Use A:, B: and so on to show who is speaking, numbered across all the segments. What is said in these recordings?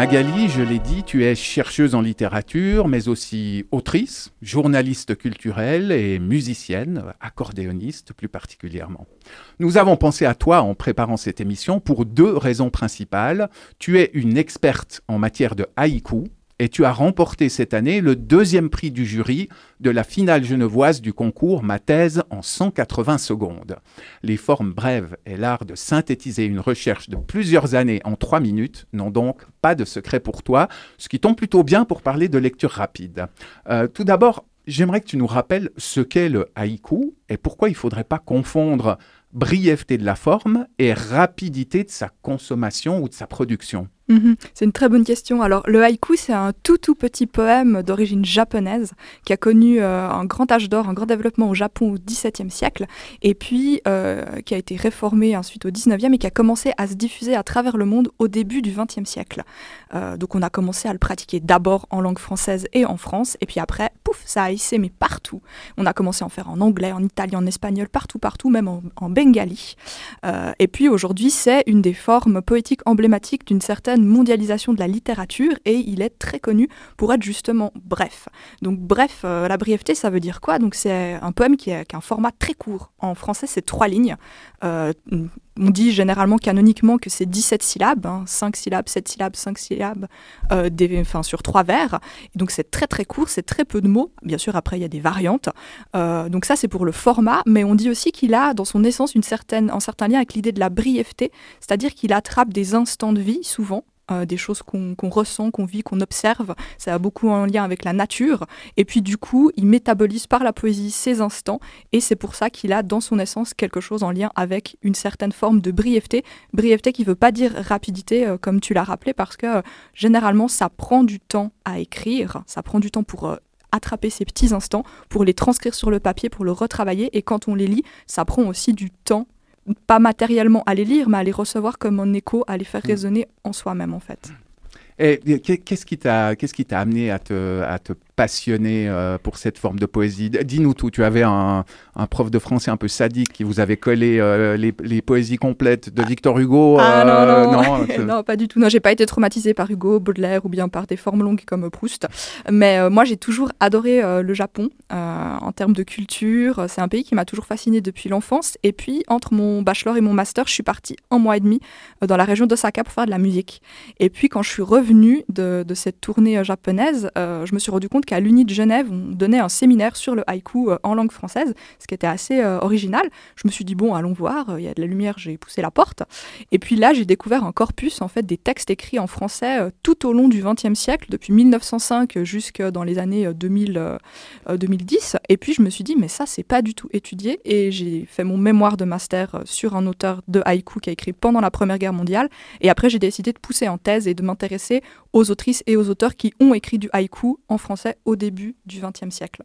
A: Magali, je l'ai dit, tu es chercheuse en littérature, mais aussi autrice, journaliste culturelle et musicienne, accordéoniste plus particulièrement. Nous avons pensé à toi en préparant cette émission pour deux raisons principales. Tu es une experte en matière de haïku, et tu as remporté cette année le deuxième prix du jury de la finale genevoise du concours Ma thèse en 180 secondes. Les formes brèves et l'art de synthétiser une recherche de plusieurs années en trois minutes n'ont donc pas de secret pour toi, ce qui tombe plutôt bien pour parler de lecture rapide. Euh, tout d'abord, j'aimerais que tu nous rappelles ce qu'est le haïku et pourquoi il ne faudrait pas confondre brièveté de la forme et rapidité de sa consommation ou de sa production.
B: Mhm. C'est une très bonne question. Alors, le haïku, c'est un tout tout petit poème d'origine japonaise qui a connu euh, un grand âge d'or, un grand développement au Japon au XVIIe siècle, et puis euh, qui a été réformé ensuite au XIXe et qui a commencé à se diffuser à travers le monde au début du XXe siècle. Euh, donc, on a commencé à le pratiquer d'abord en langue française et en France, et puis après, pouf, ça a hissé, mais partout. On a commencé à en faire en anglais, en italien, en espagnol, partout, partout, même en, en bengali. et puis aujourd'hui, c'est une des formes poétiques emblématiques d'une certaine mondialisation de la littérature et il est très connu pour être justement bref. Donc bref, euh, la brièveté, ça veut dire quoi? Donc c'est un poème qui, a un format très court. En français, c'est trois lignes. Euh, on dit généralement canoniquement que c'est 17 syllabes, 5 hein, syllabes, 7 syllabes, 5 syllabes, euh, sur trois vers. donc c'est très très court, c'est très peu de mots. Bien sûr, après, il y a des variantes. donc ça, c'est pour le format, mais on dit aussi qu'il a dans son essence une certaine, un certain lien avec l'idée de la brièveté, c'est-à-dire qu'il attrape des instants de vie, souvent, euh, des choses qu'on ressent, qu'on vit, qu'on observe. Ça a beaucoup en lien avec la nature. Et puis du coup, il métabolise par la poésie ces instants. Et c'est pour ça qu'il a dans son essence quelque chose en lien avec une certaine forme de brièveté. Brièveté qui ne veut pas dire rapidité, euh, comme tu l'as rappelé, parce que euh, généralement, ça prend du temps à écrire. Ça prend du temps pour attraper ces petits instants, pour les transcrire sur le papier, pour le retravailler. Et quand on les lit, ça prend aussi du temps pas matériellement à les lire, mais à les recevoir comme un écho, à les faire mm. résonner en soi-même en fait.
A: Et qu'est-ce qui t'a qu'est-ce qui t'a amené à te, à te passionné euh, pour cette forme de poésie. Dis-nous tout. Tu avais un, prof de français un peu sadique qui vous avait collé euh, les, poésies complètes de Victor Hugo.
B: Ah non, euh, non, pas du tout. Non, j'ai pas été traumatisée par Hugo, Baudelaire ou bien par des formes longues comme Proust. Mais moi, j'ai toujours adoré le Japon en termes de culture. C'est un pays qui m'a toujours fascinée depuis l'enfance. Et puis, entre mon bachelor et mon master, je suis partie un mois et demi dans la région d'Osaka pour faire de la musique. Et puis, quand je suis revenue de, de cette tournée japonaise, je me suis rendu compte qu'à l'Uni de Genève, on donnait un séminaire sur le haïku euh, en langue française, ce qui était assez euh, original. Je me suis dit, bon, allons voir, il y a de la lumière, j'ai poussé la porte. Et puis là, j'ai découvert un corpus, en fait, des textes écrits en français euh, tout au long du XXe siècle, depuis 1905 jusque dans les années 2000, 2010. Et puis, je me suis dit, mais ça, c'est pas du tout étudié. Et j'ai fait mon mémoire de master sur un auteur de haïku qui a écrit pendant la Première Guerre mondiale. Et après, j'ai décidé de pousser en thèse et de m'intéresser aux autrices et aux auteurs qui ont écrit du haïku en français au début du XXe siècle.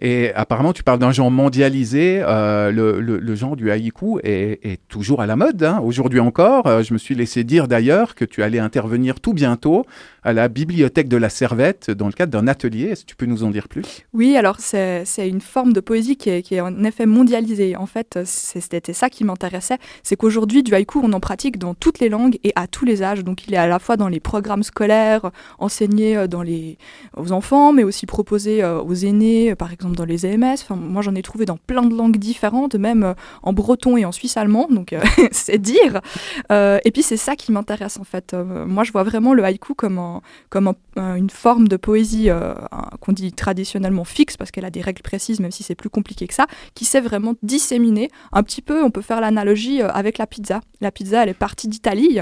A: Et apparemment, tu parles d'un genre mondialisé. Euh, le, genre du haïku est, toujours à la mode, hein, aujourd'hui encore. Euh, je me suis laissé dire d'ailleurs que tu allais intervenir tout bientôt à la bibliothèque de la Servette dans le cadre d'un atelier. Est-ce que tu peux nous en dire plus?
B: Oui, alors c'est une forme de poésie qui est, en effet mondialisée. En fait, c'était ça qui m'intéressait. C'est qu'aujourd'hui, du haïku, on en pratique dans toutes les langues et à tous les âges. Donc il est à la fois dans les programmes scolaires, enseigné euh, aux enfants, mais aussi proposé aux aînés, par exemple dans les EMS. Enfin, moi, j'en ai trouvé dans plein de langues différentes, même euh, en breton et en suisse allemand. Donc, euh, c'est dire. Euh, et puis, c'est ça qui m'intéresse, en fait. moi, je vois vraiment le haïku comme, comme une forme de poésie qu'on dit traditionnellement fixe, parce qu'elle a des règles précises, même si c'est plus compliqué que ça, qui s'est vraiment disséminée. Un petit peu, on peut faire l'analogie avec la pizza. La pizza, elle est partie d'Italie.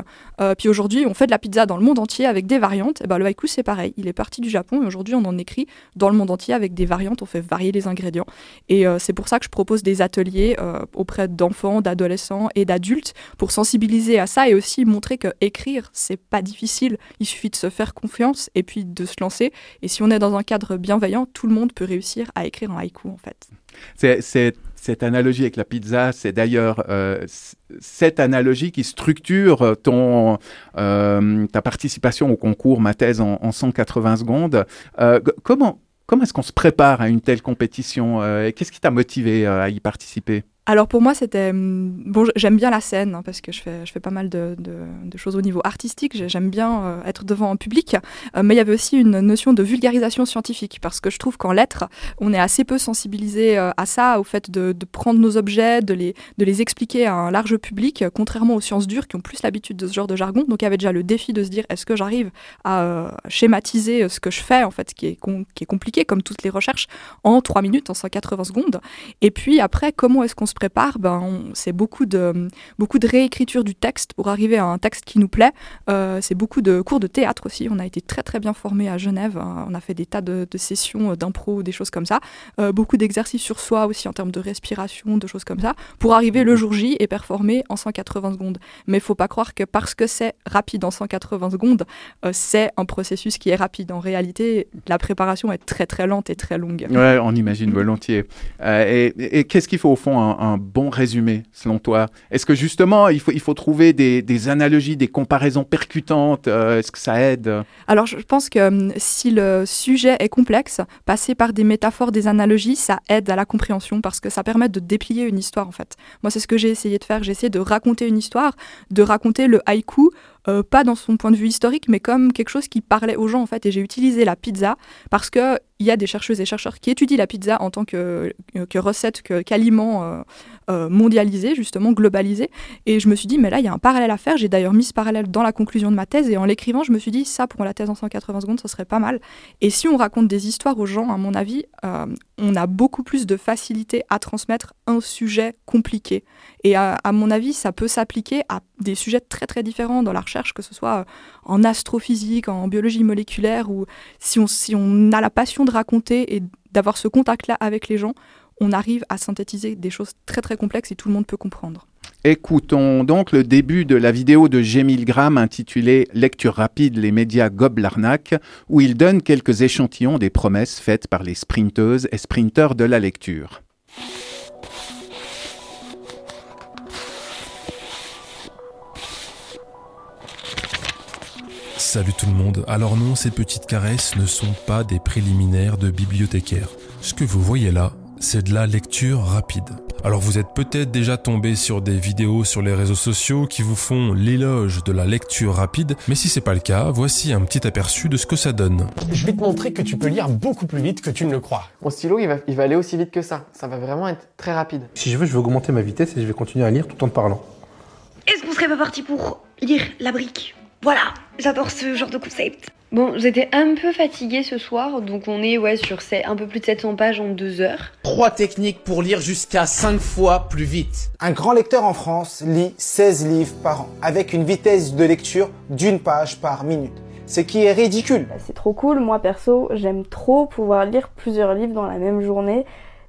B: puis aujourd'hui, on fait de la pizza dans le monde entier avec des variantes. Et ben, le haïku, c'est pareil. Il est parti du Japon et aujourd'hui, on en écrit dans le monde entier avec des variantes. On fait varier les ingrédients. Et euh, c'est pour ça que je propose des ateliers euh, auprès d'enfants, d'adolescents et d'adultes pour sensibiliser à ça et aussi montrer que écrire, c'est pas difficile. Il suffit de se faire confiance et puis de se lancer. Et si on est dans un cadre bienveillant, tout le monde peut réussir à écrire un haïku en fait.
A: C'est cette analogie avec la pizza, c'est d'ailleurs euh, cette analogie qui structure ton, ta participation au concours Ma thèse en, en 180 secondes. comment, Comment est-ce qu'on se prépare à une telle compétition euh, Qu'est-ce qui t'a motivé euh, à y participer?
B: Alors pour moi, c'était hum, bon. J'aime bien la scène hein, parce que je fais, je fais pas mal de, choses au niveau artistique. J'aime bien euh, être devant un public, euh, mais il y avait aussi une notion de vulgarisation scientifique parce que je trouve qu'en lettres, on est assez peu sensibilisé euh, à ça, au fait de, prendre nos objets, de les, de les expliquer à un large public, contrairement aux sciences dures qui ont plus l'habitude de ce genre de jargon. Donc il y avait déjà le défi de se dire est-ce que j'arrive à schématiser ce que je fais en fait, qui est, qui est compliqué comme toutes les recherches, en 3 minutes, en 180 secondes? Et puis après, comment est-ce qu'on prépare, ben, c'est beaucoup de, beaucoup de réécriture du texte pour arriver à un texte qui nous plaît. Euh, c'est beaucoup de cours de théâtre aussi. On a été très très bien formés à Genève. Hein. On a fait des tas de, sessions euh, d'impro, des choses comme ça. Euh, beaucoup d'exercices sur soi aussi en termes de respiration, de choses comme ça, pour arriver le jour J et performer en 180 secondes. Mais il faut pas croire que parce que c'est rapide en 180 secondes, c'est un processus qui est rapide. En réalité, la préparation est très très lente et très longue.
A: Ouais, on imagine volontiers. et, qu'est-ce qu'il faut au fond bon résumé, selon toi Est-ce que justement, il faut, il faut trouver des, analogies, des comparaisons percutantes euh, Est-ce que ça aide?
B: Alors, je pense que hum, si le sujet est complexe, passer par des métaphores, des analogies, ça aide à la compréhension parce que ça permet de déplier une histoire, en fait. Moi, c'est ce que j'ai essayé de faire. J'ai essayé de raconter une histoire, de raconter le haïku euh, pas dans son point de vue historique, mais comme quelque chose qui parlait aux gens en fait. Et j'ai utilisé la pizza parce que il y a des chercheuses et chercheurs qui étudient la pizza en tant que, que recette, qu'aliment euh, euh, mondialisé, justement, globalisé. Et je me suis dit, mais là, il y a un parallèle à faire. J'ai d'ailleurs mis ce parallèle dans la conclusion de ma thèse. Et en l'écrivant, je me suis dit, ça, pour la thèse en 180 secondes, ça serait pas mal. Et si on raconte des histoires aux gens, à mon avis, on a beaucoup plus de facilité à transmettre un sujet compliqué. Et à, mon avis, ça peut s'appliquer à des sujets très très différents dans la recherche, que ce soit euh, en astrophysique, en biologie moléculaire, ou si on, si on a la passion de raconter et d'avoir ce contact-là avec les gens, on arrive à synthétiser des choses très très complexes et tout le monde peut comprendre.
A: Écoutons donc le début de la vidéo de G. Milgram intitulée Lecture rapide, les médias gobent l'arnaque, où il donne quelques échantillons des promesses faites par les sprinteuses et sprinteurs de la lecture.
C: Salut tout le monde. Alors non, ces petites caresses ne sont pas des préliminaires de bibliothécaires. Ce que vous voyez là, c'est de la lecture rapide. Alors vous êtes peut-être déjà tombé sur des vidéos sur les réseaux sociaux qui vous font l'éloge de la lecture rapide, mais si c'est pas le cas, voici un petit aperçu de ce que ça donne.
D: Je vais te montrer que tu peux lire beaucoup plus vite que tu ne le crois.
E: Mon stylo, il va, il va aller aussi vite que ça. Ça va vraiment être très rapide.
F: Si je veux, je vais augmenter ma vitesse et je vais continuer à lire tout en te parlant.
G: Est-ce qu'on serait pas parti pour lire la brique? Voilà, j'adore ce genre de concept. Bon, j'étais un peu fatiguée ce soir, donc on est ouais sur un peu plus de 700 pages en deux heures.
H: Trois techniques pour lire jusqu'à 5 fois plus vite.
I: Un grand lecteur en France lit 16 livres par an, avec une vitesse de lecture d'une page par minute. Ce qui est ridicule.
J: Bah, c'est trop cool, moi perso, j'aime trop pouvoir lire plusieurs livres dans la même journée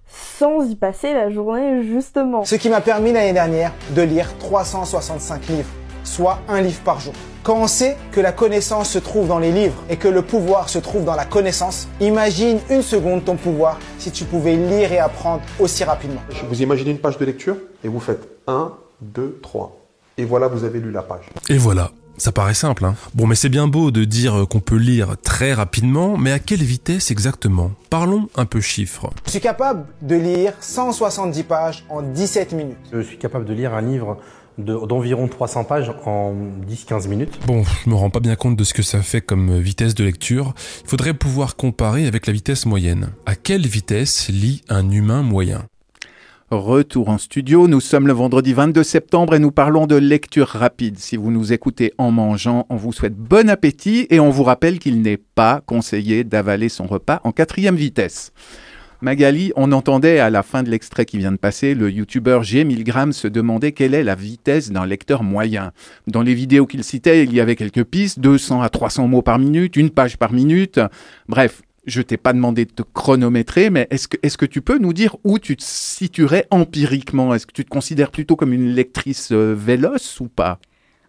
J: sans y passer la journée justement.
I: Ce qui m'a permis l'année dernière de lire 365 livres, soit un livre par jour. Quand on sait que la connaissance se trouve dans les livres et que le pouvoir se trouve dans la connaissance, imagine une seconde ton pouvoir si tu pouvais lire et apprendre aussi rapidement.
F: Vous imaginez une page de lecture et vous faites 1, 2, 3. Et voilà, vous avez lu la page.
C: Et voilà. Ça paraît simple, hein Bon, mais c'est bien beau de dire qu'on peut lire très rapidement, mais à quelle vitesse exactement? Parlons un peu chiffres.
I: Je suis capable de lire 170 pages en 17 minutes.
F: Je suis capable de lire un livre d'environ 300 pages en 10-15 minutes.
C: Bon, je me rends pas bien compte de ce que ça fait comme vitesse de lecture. Il faudrait pouvoir comparer avec la vitesse moyenne. À quelle vitesse lit un humain moyen?
A: Retour en studio, nous sommes le vendredi 22 septembre et nous parlons de lecture rapide. Si vous nous écoutez en mangeant, on vous souhaite bon appétit et on vous rappelle qu'il n'est pas conseillé d'avaler son repas en quatrième vitesse. Magali, on entendait à la fin de l'extrait qui vient de passer, le youtubeur G. Milgram se demander quelle est la vitesse d'un lecteur moyen. Dans les vidéos qu'il citait, il y avait quelques pistes, 200 à 300 mots par minute, une page par minute. Bref, je t'ai pas demandé de te chronométrer, mais est-ce que, tu peux nous dire où tu te situerais empiriquement? Est-ce que tu te considères plutôt comme une lectrice euh, véloce ou pas?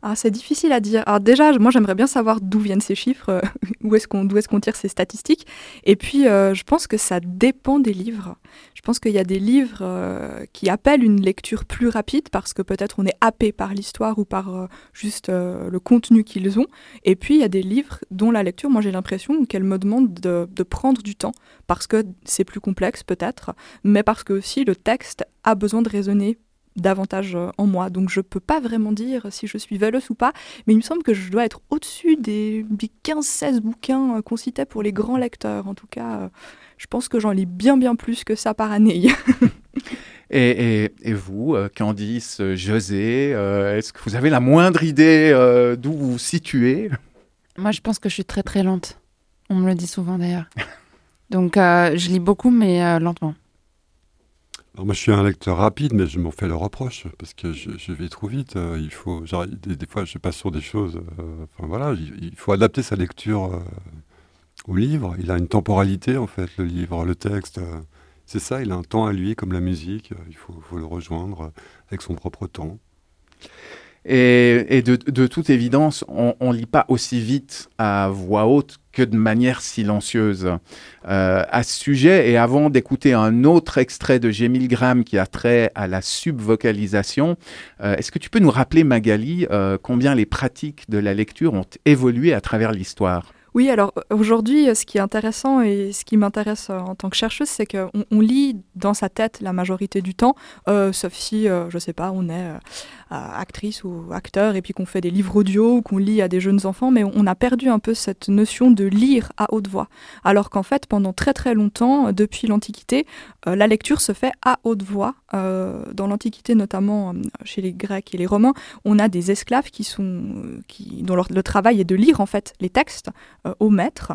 B: Ah, c'est difficile à dire. Déjà, moi j'aimerais bien savoir d'où viennent ces chiffres, euh, où est-ce qu'on est tire ces statistiques. Et puis euh, je pense que ça dépend des livres. Je pense qu'il y a des livres euh, qui appellent une lecture plus rapide parce que peut-être on est happé par l'histoire ou par juste le contenu qu'ils ont. Et puis il y a des livres dont la lecture, moi j'ai l'impression qu'elle me demande de, de prendre du temps parce que c'est plus complexe peut-être, mais parce que aussi le texte a besoin de raisonner davantage euh, en moi. Donc je peux pas vraiment dire si je suis veilleuse ou pas, mais il me semble que je dois être au-dessus des, 15-16 bouquins euh, qu'on citait pour les grands lecteurs. En tout cas, euh, je pense que j'en lis bien bien plus que ça par année.
A: et, vous, Candice, José, est-ce que vous avez la moindre idée d'où vous vous situez?
K: Moi, je pense que je suis très très lente. On me le dit souvent d'ailleurs. Donc je lis beaucoup, mais lentement
L: moi, je suis un lecteur rapide, mais je m'en fais le reproche parce que je, vais trop vite. Euh, il faut, des, fois, je passe sur des choses. Euh, enfin voilà, il, faut adapter sa lecture euh, au livre. Il a une temporalité en fait, le livre, le texte. c'est ça, il a un temps à lui, comme la musique. Il faut, le rejoindre avec son propre temps.
A: Et, de, toute évidence, on ne lit pas aussi vite à voix haute que de manière silencieuse. Euh, à ce sujet, et avant d'écouter un autre extrait de G. Milgram qui a trait à la subvocalisation, euh, est-ce que tu peux nous rappeler, Magali, euh, combien les pratiques de la lecture ont évolué à travers l'histoire?
B: Oui, alors aujourd'hui, ce qui est intéressant et ce qui m'intéresse en tant que chercheuse, c'est qu'on on lit dans sa tête la majorité du temps, sauf si, je ne sais pas, on est actrice ou acteur et puis qu'on fait des livres audio ou qu'on lit à des jeunes enfants, mais on a perdu un peu cette notion de lire à haute voix. Alors qu'en fait, pendant très très longtemps, depuis l'Antiquité, euh, la lecture se fait à haute voix. Euh, dans l'Antiquité, notamment euh, chez les Grecs et les Romains, on a des esclaves qui sont, qui, dont le travail est de lire en fait les textes au maître.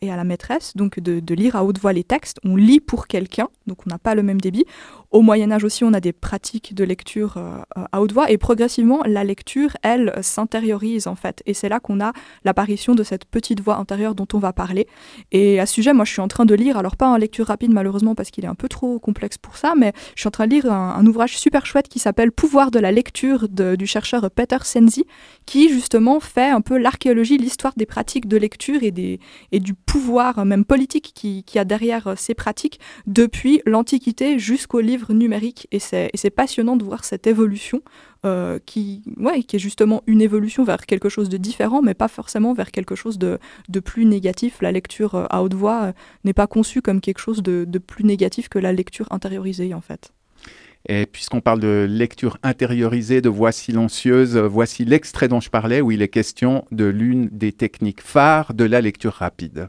B: et à la maîtresse, donc de, lire à haute voix les textes. On lit pour quelqu'un, donc on n'a pas le même débit. Au Moyen Âge aussi, on a des pratiques de lecture euh, à haute voix et progressivement, la lecture, elle, s'intériorise en fait. Et c'est là qu'on a l'apparition de cette petite voix intérieure dont on va parler. Et à ce sujet, moi, je suis en train de lire, alors pas en lecture rapide malheureusement parce qu'il est un peu trop complexe pour ça, mais je suis en train de lire un, ouvrage super chouette qui s'appelle Pouvoir de la lecture du chercheur Peter Senzi, qui justement fait un peu l'archéologie, l'histoire des pratiques de lecture et, des, et du pouvoir même politique qui, qui a derrière ces pratiques depuis l'Antiquité jusqu'au livre numérique et c'est passionnant de voir cette évolution euh, qui, ouais, qui est justement une évolution vers quelque chose de différent, mais pas forcément vers quelque chose de, de plus négatif. La lecture euh, à haute voix euh, n'est pas conçue comme quelque chose de, de plus négatif que la lecture intériorisée en fait.
A: Et puisqu'on parle de lecture intériorisée, de voix silencieuse, voici l'extrait dont je parlais où il est question de l'une des techniques phares de la lecture rapide.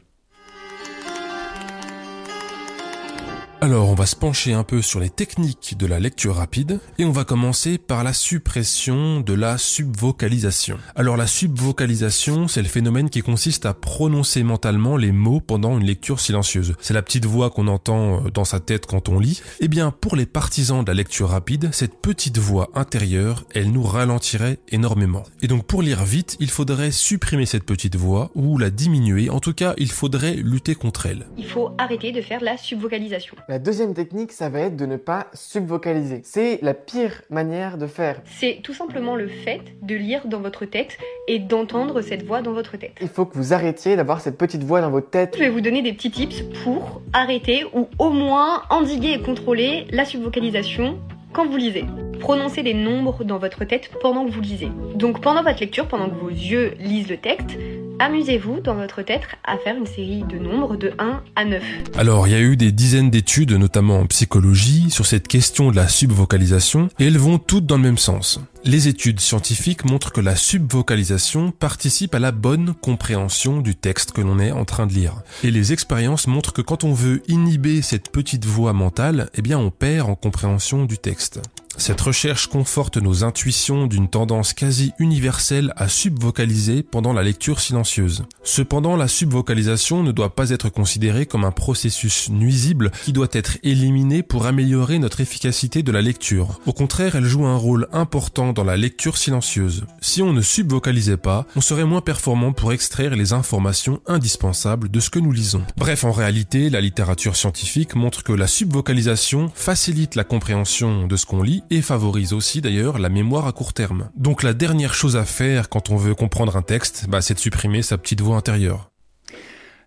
C: Alors on va se pencher un peu sur les techniques de la lecture rapide et on va commencer par la suppression de la subvocalisation. Alors la subvocalisation, c'est le phénomène qui consiste à prononcer mentalement les mots pendant une lecture silencieuse. C'est la petite voix qu'on entend euh, dans sa tête quand on lit. Eh bien pour les partisans de la lecture rapide, cette petite voix intérieure, elle nous ralentirait énormément. Et donc pour lire vite, il faudrait supprimer cette petite voix ou la diminuer. En tout cas, il faudrait lutter contre elle.
G: Il faut arrêter de faire la subvocalisation.
E: La deuxième technique, ça va être de ne pas subvocaliser. C'est la pire manière de faire.
G: C'est tout simplement le fait de lire dans votre tête et d'entendre cette voix dans votre tête.
E: Il faut que vous arrêtiez d'avoir cette petite voix dans votre tête.
G: Je vais vous donner des petits tips pour arrêter ou au moins endiguer et contrôler la subvocalisation quand vous lisez. Prononcez des nombres dans votre tête pendant que vous lisez. Donc pendant votre lecture, pendant que vos yeux lisent le texte, Amusez-vous dans votre tête à faire une série de nombres de 1 à 9.
C: Alors, il y a eu des dizaines d'études, notamment en psychologie, sur cette question de la subvocalisation, et elles vont toutes dans le même sens. Les études scientifiques montrent que la subvocalisation participe à la bonne compréhension du texte que l'on est en train de lire. Et les expériences montrent que quand on veut inhiber cette petite voix mentale, eh bien on perd en compréhension du texte. Cette recherche conforte nos intuitions d'une tendance quasi universelle à subvocaliser pendant la lecture silencieuse. Cependant, la subvocalisation ne doit pas être considérée comme un processus nuisible qui doit être éliminé pour améliorer notre efficacité de la lecture. Au contraire, elle joue un rôle important dans la lecture silencieuse. Si on ne subvocalisait pas, on serait moins performant pour extraire les informations indispensables de ce que nous lisons. Bref, en réalité, la littérature scientifique montre que la subvocalisation facilite la compréhension de ce qu'on lit et favorise aussi d'ailleurs la mémoire à court terme. Donc la dernière chose à faire quand on veut comprendre un texte, bah, c'est de supprimer sa petite voix intérieure.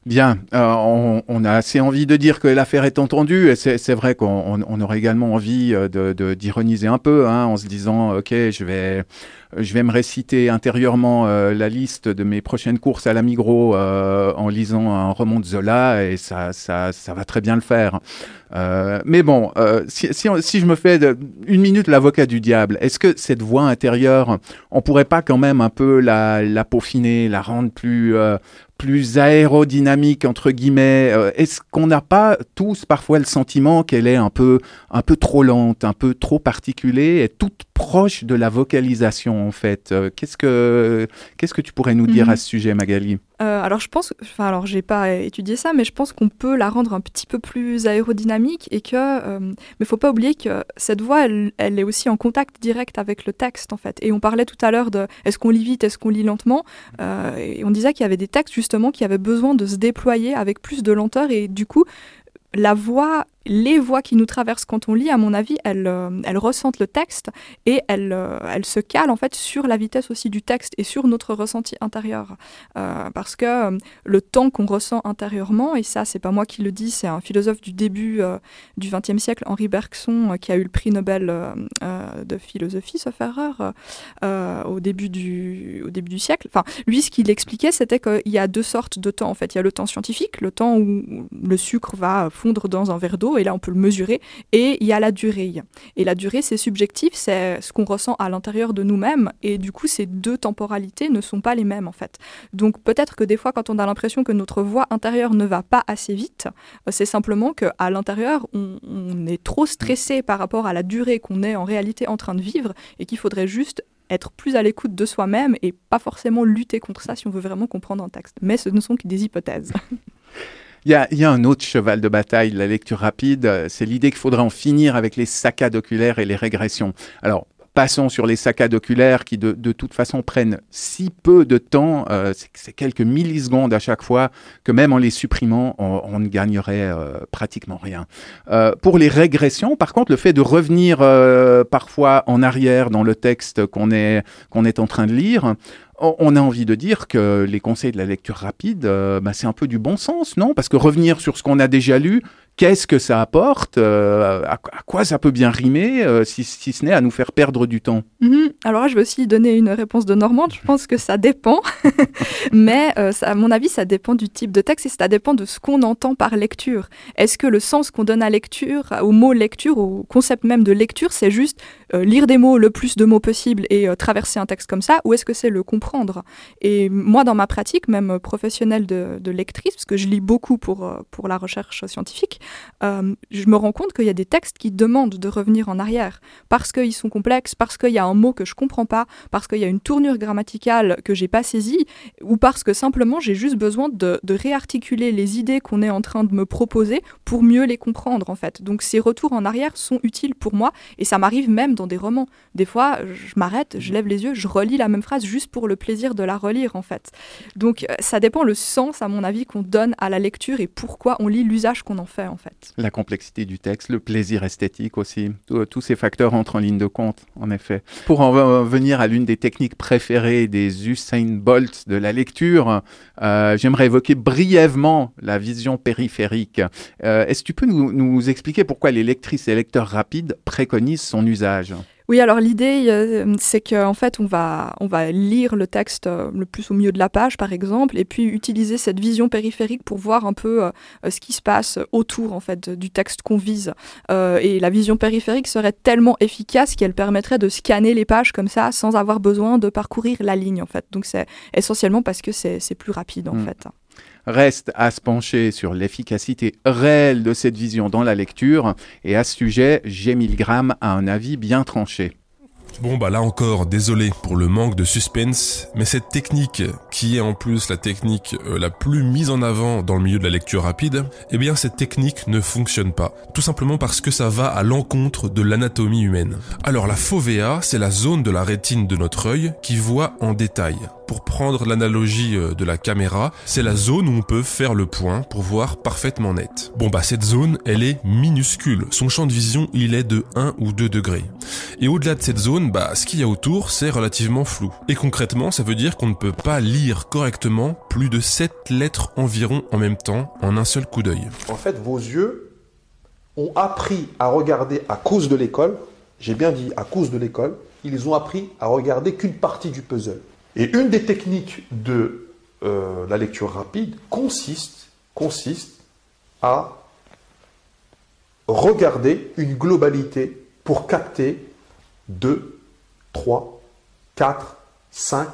A: Bien, euh, on, a assez envie de dire que l'affaire est entendue, et c'est vrai qu'on aurait également envie euh, d'ironiser un peu, hein, en se disant, ok, je vais, je vais me réciter intérieurement euh, la liste de mes prochaines courses à la Migros en lisant un roman de Zola, et ça, ça, ça va très bien le faire. mais bon, si, je me fais une minute l'avocat du diable, est-ce que cette voix intérieure, on pourrait pas quand même un peu la, la peaufiner, la rendre plus plus aérodynamique entre guillemets euh, Est-ce qu'on n'a pas tous parfois le sentiment qu'elle est un peu un peu trop lente, un peu trop particulière et toute proche de la vocalisation en fait? Euh, Qu'est-ce que qu'est-ce que tu pourrais nous dire mhm. à ce sujet, Magali?
B: Euh, alors je pense, enfin alors j'ai pas étudié ça, mais je pense qu'on peut la rendre un petit peu plus aérodynamique et que, euh, mais faut pas oublier que cette voix, elle, est aussi en contact direct avec le texte en fait. Et on parlait tout à l'heure de, est-ce qu'on lit vite, est-ce qu'on lit lentement, euh, et on disait qu'il y avait des textes justement qui avaient besoin de se déployer avec plus de lenteur et du coup la voix les voix qui nous traversent quand on lit, à mon avis, elles, euh, ressentent le texte et elles, euh, elles, se calent en fait sur la vitesse aussi du texte et sur notre ressenti intérieur. Euh, parce que le temps qu'on ressent intérieurement, et ça c'est pas moi qui le dis, c'est un philosophe du début du XXe siècle, Henri Bergson, qui a eu le prix Nobel de philosophie, sauf erreur, au, début du, au début du siècle. Enfin, lui, ce qu'il expliquait, c'était qu'il y a deux sortes de temps en fait. Il y a le temps scientifique, le temps où le sucre va fondre dans un verre d'eau et là on peut le mesurer, et il y a la durée. Et la durée, c'est subjectif, c'est ce qu'on ressent à l'intérieur de nous-mêmes, et du coup, ces deux temporalités ne sont pas les mêmes en fait. Donc peut-être que des fois, quand on a l'impression que notre voix intérieure ne va pas assez vite, euh, c'est simplement qu'à l'intérieur, on, est trop stressé par rapport à la durée qu'on est en réalité en train de vivre, et qu'il faudrait juste être plus à l'écoute de soi-même et pas forcément lutter contre ça si on veut vraiment comprendre un texte. Mais ce ne sont que des hypothèses.
A: Il y, a, un autre cheval de bataille, la lecture rapide, euh, c'est l'idée qu'il faudrait en finir avec les saccades oculaires et les régressions. Alors, passons sur les saccades oculaires qui de, toute façon prennent si peu de temps, euh, c'est quelques millisecondes à chaque fois, que même en les supprimant, on, ne gagnerait euh, pratiquement rien. pour les régressions, par contre, le fait de revenir parfois en arrière dans le texte qu'on est, qu'on est en train de lire, on a envie de dire que les conseils de la lecture rapide, euh, bah, c'est un peu du bon sens, non? Parce que revenir sur ce qu'on a déjà lu, qu'est-ce que ça apporte? Euh, à, quoi ça peut bien rimer, euh, si, ce n'est à nous faire perdre du temps?
B: Mhm. Alors là, je vais aussi donner une réponse de Normande. Je pense que ça dépend. Mais à mon avis, ça dépend du type de texte et ça dépend de ce qu'on entend par lecture. Est-ce que le sens qu'on donne à lecture, au mot lecture, au concept même de lecture, c'est juste lire des mots, le plus de mots possible et traverser un texte comme ça? Ou est-ce que c'est le comprendre et moi, dans ma pratique, même professionnelle de, lectrice, parce que je lis beaucoup pour, euh, pour la recherche scientifique, euh, je me rends compte qu'il y a des textes qui demandent de revenir en arrière, parce qu'ils sont complexes, parce qu'il y a un mot que je comprends pas, parce qu'il y a une tournure grammaticale que j'ai pas saisie, ou parce que simplement j'ai juste besoin de, de réarticuler les idées qu'on est en train de me proposer pour mieux les comprendre, en fait. Donc ces retours en arrière sont utiles pour moi, et ça m'arrive même dans des romans. Des fois, je m'arrête, je lève les yeux, je relis la même phrase juste pour le plaisir de la relire en fait. Donc euh, ça dépend le sens à mon avis qu'on donne à la lecture et pourquoi on lit l'usage qu'on en fait en fait.
A: La complexité du texte, le plaisir esthétique aussi, tous ces facteurs entrent en ligne de compte en effet. Pour en venir à l'une des techniques préférées des Usain Bolt de la lecture, euh, j'aimerais évoquer brièvement la vision périphérique. Euh, est-ce que tu peux nous expliquer pourquoi les lectrices et lecteurs rapides préconisent son usage?
B: Oui, alors l'idée, euh, c'est qu'en fait, on va, on va lire le texte euh, le plus au milieu de la page, par exemple, et puis utiliser cette vision périphérique pour voir un peu euh, ce qui se passe autour, en fait, du texte qu'on vise. et la vision périphérique serait tellement efficace qu'elle permettrait de scanner les pages comme ça, sans avoir besoin de parcourir la ligne, en fait. Donc c'est essentiellement parce que c'est plus rapide, en hmm. fait.
A: Reste à se pencher sur l'efficacité réelle de cette vision dans la lecture, et à ce sujet, G. A un avis bien tranché.
C: Bon bah là encore, désolé pour le manque de suspense, mais cette technique, qui est en plus la technique euh, la plus mise en avant dans le milieu de la lecture rapide, eh bien cette technique ne fonctionne pas. Tout simplement parce que ça va à l'encontre de l'anatomie humaine. Alors la fovea, c'est la zone de la rétine de notre œil qui voit en détail. pour prendre l'analogie euh, de la caméra, c'est la zone où on peut faire le point pour voir parfaitement net. Bon bah cette zone, elle est minuscule. Son champ de vision, il est de 1 ou 2 degrés. Et au-delà de cette zone, bah ce qu'il y a autour, c'est relativement flou. Et concrètement, ça veut dire qu'on ne peut pas lire correctement plus de 7 lettres environ en même temps en un seul coup d'œil.
F: En fait, vos yeux ont appris à regarder à cause de l'école, j'ai bien dit à cause de l'école, ils ont appris à regarder qu'une partie du puzzle. Et une des techniques de euh, la lecture rapide consiste, consiste à regarder une globalité pour capter 2, 3, 4, 5,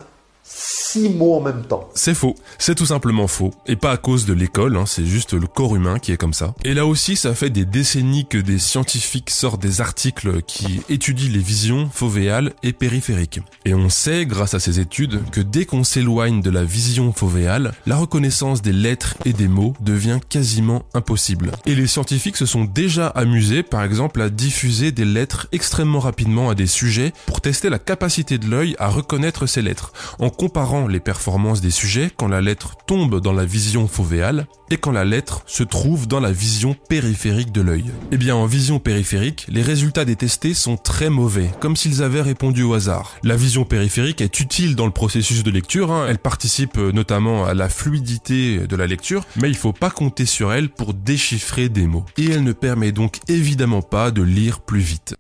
F: six mots en même temps.
C: C'est faux. C'est tout simplement faux. Et pas à cause de l'école, hein, c'est juste le corps humain qui est comme ça. Et là aussi, ça fait des décennies que des scientifiques sortent des articles qui étudient les visions fovéales et périphériques. Et on sait, grâce à ces études, que dès qu'on s'éloigne de la vision fovéale, la reconnaissance des lettres et des mots devient quasiment impossible. Et les scientifiques se sont déjà amusés, par exemple, à diffuser des lettres extrêmement rapidement à des sujets pour tester la capacité de l'œil à reconnaître ces lettres. Comparant les performances des sujets quand la lettre tombe dans la vision fovéale et quand la lettre se trouve dans la vision périphérique de l'œil. Eh bien, en vision périphérique, les résultats des testés sont très mauvais, comme s'ils avaient répondu au hasard. La vision périphérique est utile dans le processus de lecture, hein. elle participe notamment à la fluidité de la lecture, mais il faut pas compter sur elle pour déchiffrer des mots. Et elle ne permet donc évidemment pas de lire plus vite.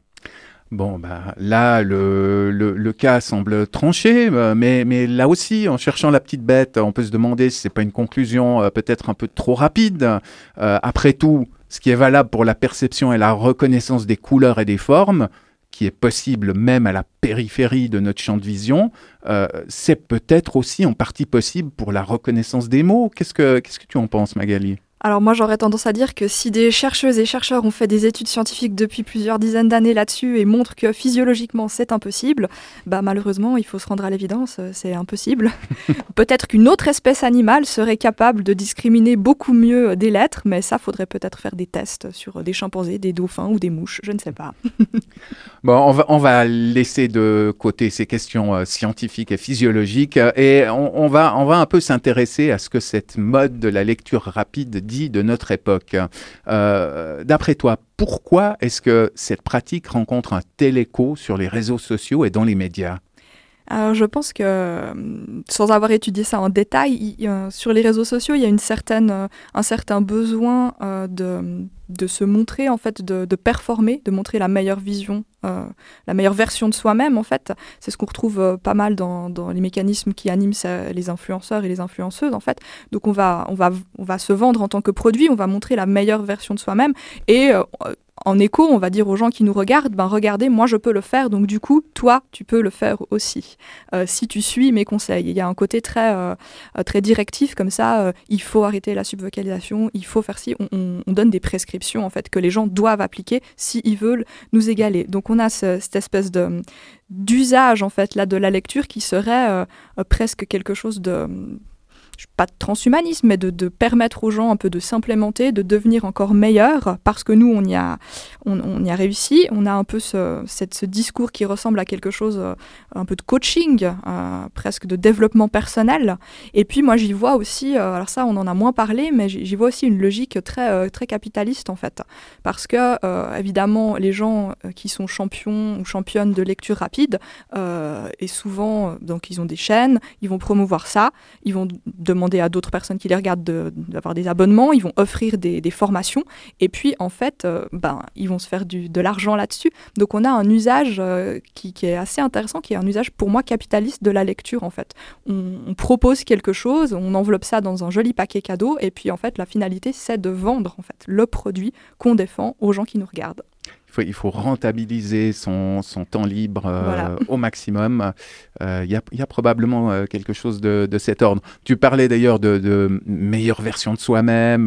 A: Bon, bah, là, le, le, cas semble tranché, euh, mais, mais là aussi, en cherchant la petite bête, on peut se demander si c'est pas une conclusion euh, peut-être un peu trop rapide. Euh, après tout, ce qui est valable pour la perception et la reconnaissance des couleurs et des formes, qui est possible même à la périphérie de notre champ de vision, c'est peut-être aussi en partie possible pour la reconnaissance des mots. Qu'est-ce que, qu'est-ce que tu en penses, Magali?
B: Alors moi j'aurais tendance à dire que si des chercheuses et chercheurs ont fait des études scientifiques depuis plusieurs dizaines d'années là-dessus et montrent que physiologiquement c'est impossible, bah malheureusement il faut se rendre à l'évidence, euh, c'est impossible. peut-être qu'une autre espèce animale serait capable de discriminer beaucoup mieux des lettres, mais ça faudrait peut-être faire des tests sur des chimpanzés, des dauphins ou des mouches, je ne sais pas.
A: bon, on va, on va laisser de côté ces questions euh, scientifiques et physiologiques euh, et on, on, va, on va un peu s'intéresser à ce que cette mode de la lecture rapide dit de notre époque. Euh, D'après toi, pourquoi est-ce que cette pratique rencontre un tel écho sur les réseaux sociaux et dans les médias?
B: Alors, je pense que, euh, sans avoir étudié ça en détail, il, euh, sur les réseaux sociaux, il y a une certaine, un certain besoin de, de, se montrer, en fait, de, performer, de montrer la meilleure vision, euh, la meilleure version de soi-même, en fait. C'est ce qu'on retrouve euh, pas mal dans, les mécanismes qui animent les influenceurs et les influenceuses, en fait. Donc, on va, on, va, on va se vendre en tant que produit, on va montrer la meilleure version de soi-même et en écho, on va dire aux gens qui nous regardent, ben regardez, moi je peux le faire, donc du coup, toi, tu peux le faire aussi. Euh, si tu suis mes conseils, il y a un côté très, euh, très directif comme ça. Euh, il faut arrêter la subvocalisation, il faut faire ci. On, on, on, donne des prescriptions en fait que les gens doivent appliquer s'ils veulent nous égaler. Donc on a ce, cette espèce d'usage en fait là de la lecture qui serait presque quelque chose de pas de transhumanisme, mais de, permettre aux gens un peu de s'implémenter, de devenir encore meilleurs, parce que nous, on y a, on, y a réussi. On a un peu ce, discours qui ressemble à quelque chose, euh, un peu de coaching, euh, presque de développement personnel. Et puis, moi, j'y vois aussi, euh, alors ça, on en a moins parlé, mais j'y vois aussi une logique très, très capitaliste, en fait. Parce que, évidemment, les gens qui sont champions ou championnes de lecture rapide, et souvent, donc, ils ont des chaînes, ils vont promouvoir ça, ils vont demander à d'autres personnes qui les regardent d'avoir de, des abonnements, ils vont offrir des, formations, et puis en fait, euh, ben, ils vont se faire de l'argent là-dessus. Donc on a un usage euh, qui, qui, est assez intéressant, qui est un usage pour moi capitaliste de la lecture en fait. On, on, propose quelque chose, on enveloppe ça dans un joli paquet cadeau, et puis en fait la finalité c'est de vendre en fait le produit qu'on défend aux gens qui nous regardent
A: faut, il faut rentabiliser son, son temps libre euh, voilà. au maximum. Il euh, y, y, a probablement euh, quelque chose de, de, cet ordre. Tu parlais d'ailleurs de, de, meilleure version de soi-même,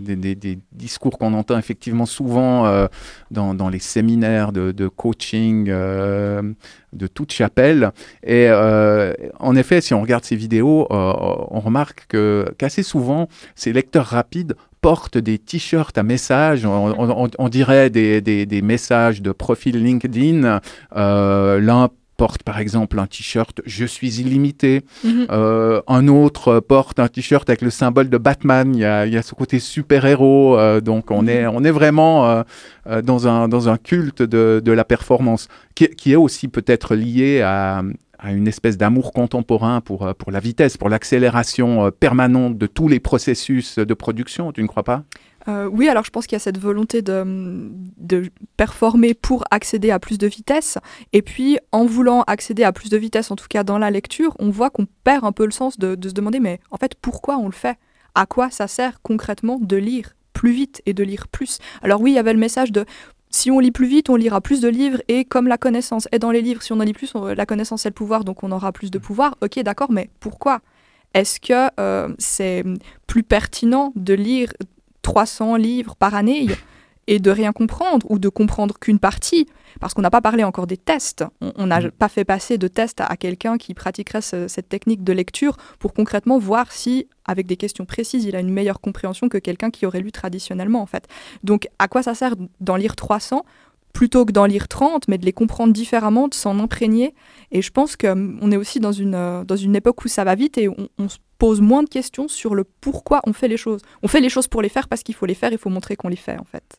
A: des, des, des, discours qu'on entend effectivement souvent dans, dans, les séminaires de, de coaching de toute chapelle. Et en effet, si on regarde ces vidéos, on remarque qu'assez qu souvent, ces lecteurs rapides portent des t-shirts à messages, on, on, on dirait des, des, des, messages de profil LinkedIn, euh, l'un porte par exemple un t-shirt Je suis illimité.
B: Mhm.
A: Euh, un autre porte un t-shirt avec le symbole de Batman. Il y a, il y a ce côté super-héros. euh, donc on, est, on est vraiment euh, dans, un, dans un culte de, de la performance qui, qui est aussi peut-être lié à, à une espèce d'amour contemporain pour, euh, pour la vitesse, pour l'accélération euh, permanente de tous les processus de production. Tu ne crois pas?
B: Euh, oui, alors je pense qu'il y a cette volonté de, de performer pour accéder à plus de vitesse. Et puis, en voulant accéder à plus de vitesse, en tout cas dans la lecture, on voit qu'on perd un peu le sens de, de se demander, mais en fait, pourquoi on le fait? À quoi ça sert concrètement de lire plus vite et de lire plus? Alors oui, il y avait le message de si on lit plus vite, on lira plus de livres et comme la connaissance est dans les livres, si on en lit plus, on- la connaissance est le pouvoir, donc on aura plus de pouvoir. Ok, d'accord, mais pourquoi? Est-ce que euh, c'est plus pertinent de lire 300 livres par année? Et de rien comprendre ou de comprendre qu'une partie parce qu'on n'a pas parlé encore des tests. On n'a pas fait passer de tests à, à quelqu'un qui pratiquerait ce- cette technique de lecture pour concrètement voir si, avec des questions précises, il a une meilleure compréhension que quelqu'un qui aurait lu traditionnellement en fait. Donc à quoi ça sert d'en lire 300 plutôt que d'en lire 30, mais de les comprendre différemment, de s'en imprégner? Et je pense qu'on est aussi dans une, euh, dans une époque où ça va vite et on, on se pose moins de questions sur le pourquoi on fait les choses. On fait les choses pour les faire parce qu'il faut les faire, il faut montrer qu'on les fait en fait.